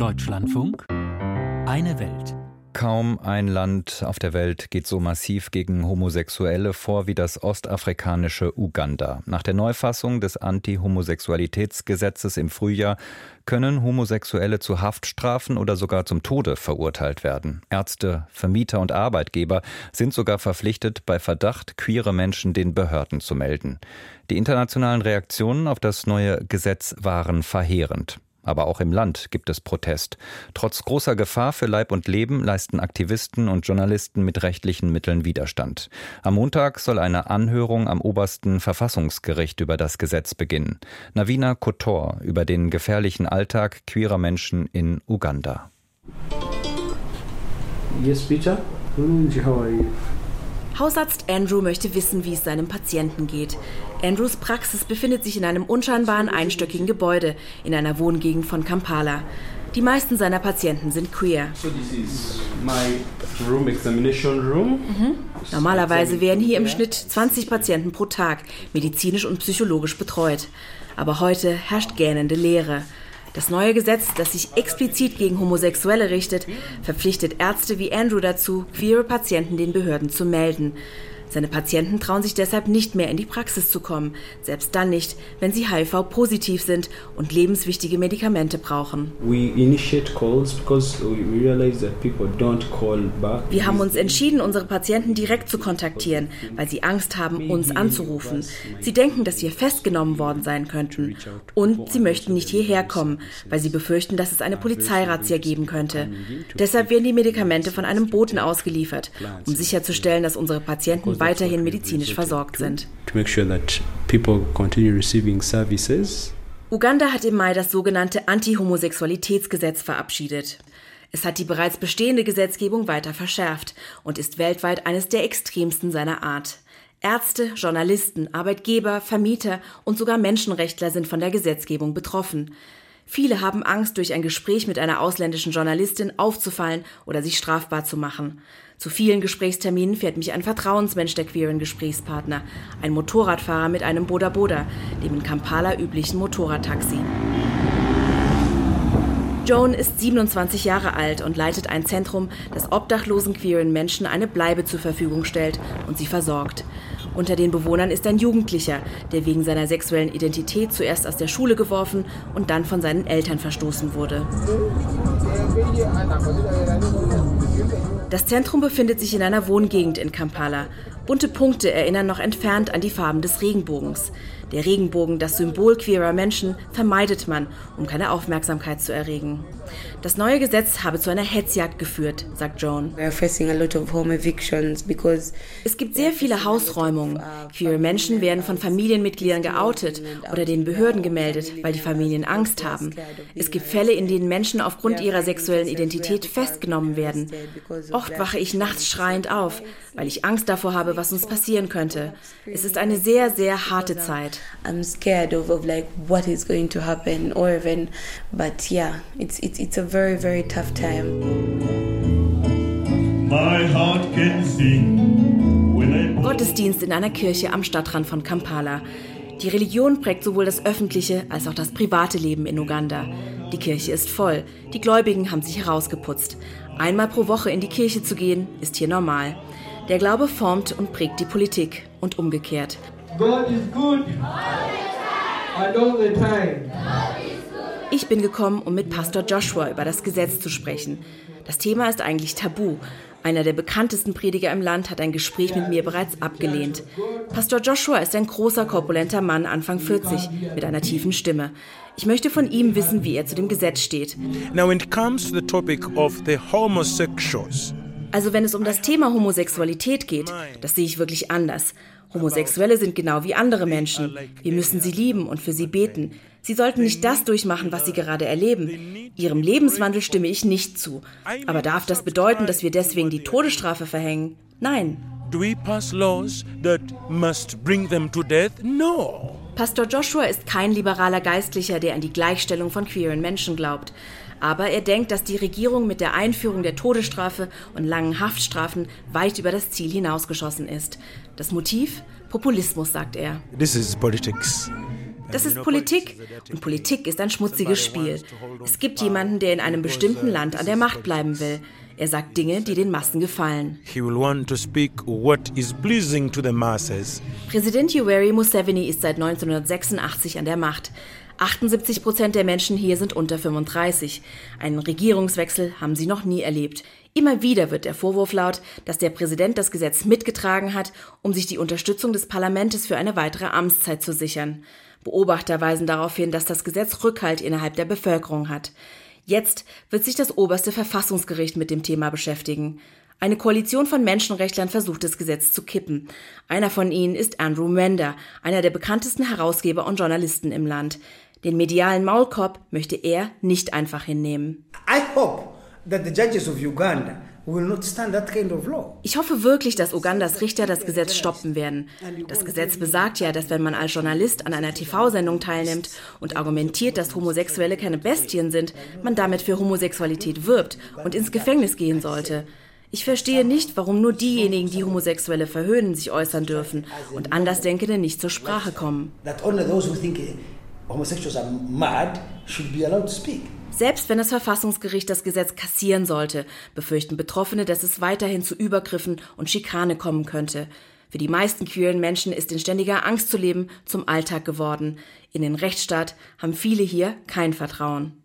Deutschlandfunk Eine Welt. Kaum ein Land auf der Welt geht so massiv gegen Homosexuelle vor wie das ostafrikanische Uganda. Nach der Neufassung des Anti-Homosexualitätsgesetzes im Frühjahr können Homosexuelle zu Haftstrafen oder sogar zum Tode verurteilt werden. Ärzte, Vermieter und Arbeitgeber sind sogar verpflichtet, bei Verdacht queere Menschen den Behörden zu melden. Die internationalen Reaktionen auf das neue Gesetz waren verheerend. Aber auch im Land gibt es Protest. Trotz großer Gefahr für Leib und Leben leisten Aktivisten und Journalisten mit rechtlichen Mitteln Widerstand. Am Montag soll eine Anhörung am obersten Verfassungsgericht über das Gesetz beginnen. Navina Kotor über den gefährlichen Alltag queerer Menschen in Uganda. Yes, Peter. How are you? Hausarzt Andrew möchte wissen, wie es seinem Patienten geht. Andrews Praxis befindet sich in einem unscheinbaren einstöckigen Gebäude in einer Wohngegend von Kampala. Die meisten seiner Patienten sind queer. Mhm. Normalerweise werden hier im Schnitt 20 Patienten pro Tag medizinisch und psychologisch betreut. Aber heute herrscht gähnende Leere. Das neue Gesetz, das sich explizit gegen Homosexuelle richtet, verpflichtet Ärzte wie Andrew dazu, queere Patienten den Behörden zu melden. Seine Patienten trauen sich deshalb nicht mehr in die Praxis zu kommen, selbst dann nicht, wenn sie HIV-positiv sind und lebenswichtige Medikamente brauchen. Wir haben uns entschieden, unsere Patienten direkt zu kontaktieren, weil sie Angst haben, uns anzurufen. Sie denken, dass wir festgenommen worden sein könnten. Und sie möchten nicht hierher kommen, weil sie befürchten, dass es eine Polizeirazzia geben könnte. Deshalb werden die Medikamente von einem Boten ausgeliefert, um sicherzustellen, dass unsere Patienten weiterhin medizinisch versorgt sind. Uganda hat im Mai das sogenannte Anti-Homosexualitätsgesetz verabschiedet. Es hat die bereits bestehende Gesetzgebung weiter verschärft und ist weltweit eines der extremsten seiner Art. Ärzte, Journalisten, Arbeitgeber, Vermieter und sogar Menschenrechtler sind von der Gesetzgebung betroffen. Viele haben Angst, durch ein Gespräch mit einer ausländischen Journalistin aufzufallen oder sich strafbar zu machen. Zu vielen Gesprächsterminen fährt mich ein Vertrauensmensch der queeren Gesprächspartner, ein Motorradfahrer mit einem Boda Boda, dem in Kampala üblichen Motorradtaxi. Joan ist 27 Jahre alt und leitet ein Zentrum, das obdachlosen queeren Menschen eine Bleibe zur Verfügung stellt und sie versorgt. Unter den Bewohnern ist ein Jugendlicher, der wegen seiner sexuellen Identität zuerst aus der Schule geworfen und dann von seinen Eltern verstoßen wurde. Das Zentrum befindet sich in einer Wohngegend in Kampala. Bunte Punkte erinnern noch entfernt an die Farben des Regenbogens. Der Regenbogen, das Symbol queerer Menschen, vermeidet man, um keine Aufmerksamkeit zu erregen. Das neue Gesetz habe zu einer Hetzjagd geführt, sagt Joan. Es gibt sehr viele Hausräumungen. Queere Menschen werden von Familienmitgliedern geoutet oder den Behörden gemeldet, weil die Familien Angst haben. Es gibt Fälle, in denen Menschen aufgrund ihrer sexuellen Identität festgenommen werden. Oft wache ich nachts schreiend auf, weil ich Angst davor habe, was uns passieren könnte. Es ist eine sehr, sehr harte Zeit. I'm scared of, of like what is going to happen or even, but yeah, it's, it's, it's a very, very tough time. My heart can sing. Gottesdienst in einer Kirche am Stadtrand von Kampala. Die Religion prägt sowohl das öffentliche als auch das private Leben in Uganda. Die Kirche ist voll. Die Gläubigen haben sich herausgeputzt. Einmal pro Woche in die Kirche zu gehen, ist hier normal. Der Glaube formt und prägt die Politik und umgekehrt. Ich bin gekommen, um mit Pastor Joshua über das Gesetz zu sprechen. Das Thema ist eigentlich tabu. Einer der bekanntesten Prediger im Land hat ein Gespräch mit mir bereits abgelehnt. Pastor Joshua ist ein großer, korpulenter Mann, Anfang 40, mit einer tiefen Stimme. Ich möchte von ihm wissen, wie er zu dem Gesetz steht. Also wenn es um das Thema Homosexualität geht, das sehe ich wirklich anders. Homosexuelle sind genau wie andere Menschen. Wir müssen sie lieben und für sie beten. Sie sollten nicht das durchmachen, was sie gerade erleben. Ihrem Lebenswandel stimme ich nicht zu. Aber darf das bedeuten, dass wir deswegen die Todesstrafe verhängen? Nein. Do we pass laws that must bring them to death? No. Pastor Joshua ist kein liberaler Geistlicher, der an die Gleichstellung von queeren Menschen glaubt. Aber er denkt, dass die Regierung mit der Einführung der Todesstrafe und langen Haftstrafen weit über das Ziel hinausgeschossen ist. Das Motiv? Populismus, sagt er. This is politics. Das ist Politik und Politik ist ein schmutziges Spiel. Es gibt jemanden, der in einem bestimmten Land an der Macht bleiben will. Er sagt Dinge, die den Massen gefallen. Präsident Yoweri Museveni ist seit 1986 an der Macht. 78 Prozent der Menschen hier sind unter 35. Einen Regierungswechsel haben sie noch nie erlebt. Immer wieder wird der Vorwurf laut, dass der Präsident das Gesetz mitgetragen hat, um sich die Unterstützung des Parlaments für eine weitere Amtszeit zu sichern. Beobachter weisen darauf hin, dass das Gesetz Rückhalt innerhalb der Bevölkerung hat. Jetzt wird sich das oberste Verfassungsgericht mit dem Thema beschäftigen. Eine Koalition von Menschenrechtlern versucht das Gesetz zu kippen. Einer von ihnen ist Andrew Mender, einer der bekanntesten Herausgeber und Journalisten im Land. Den medialen Maulkorb möchte er nicht einfach hinnehmen. I hope that the judges of Uganda ich hoffe wirklich, dass Ugandas Richter das Gesetz stoppen werden. Das Gesetz besagt ja, dass wenn man als Journalist an einer TV-Sendung teilnimmt und argumentiert, dass Homosexuelle keine Bestien sind, man damit für Homosexualität wirbt und ins Gefängnis gehen sollte. Ich verstehe nicht, warum nur diejenigen, die Homosexuelle verhöhnen, sich äußern dürfen und Andersdenkende nicht zur Sprache kommen. Homosexuals are mad should be allowed to speak. Selbst wenn das Verfassungsgericht das Gesetz kassieren sollte, befürchten Betroffene, dass es weiterhin zu Übergriffen und Schikane kommen könnte. Für die meisten queeren Menschen ist in ständiger Angst zu leben zum Alltag geworden. In den Rechtsstaat haben viele hier kein Vertrauen.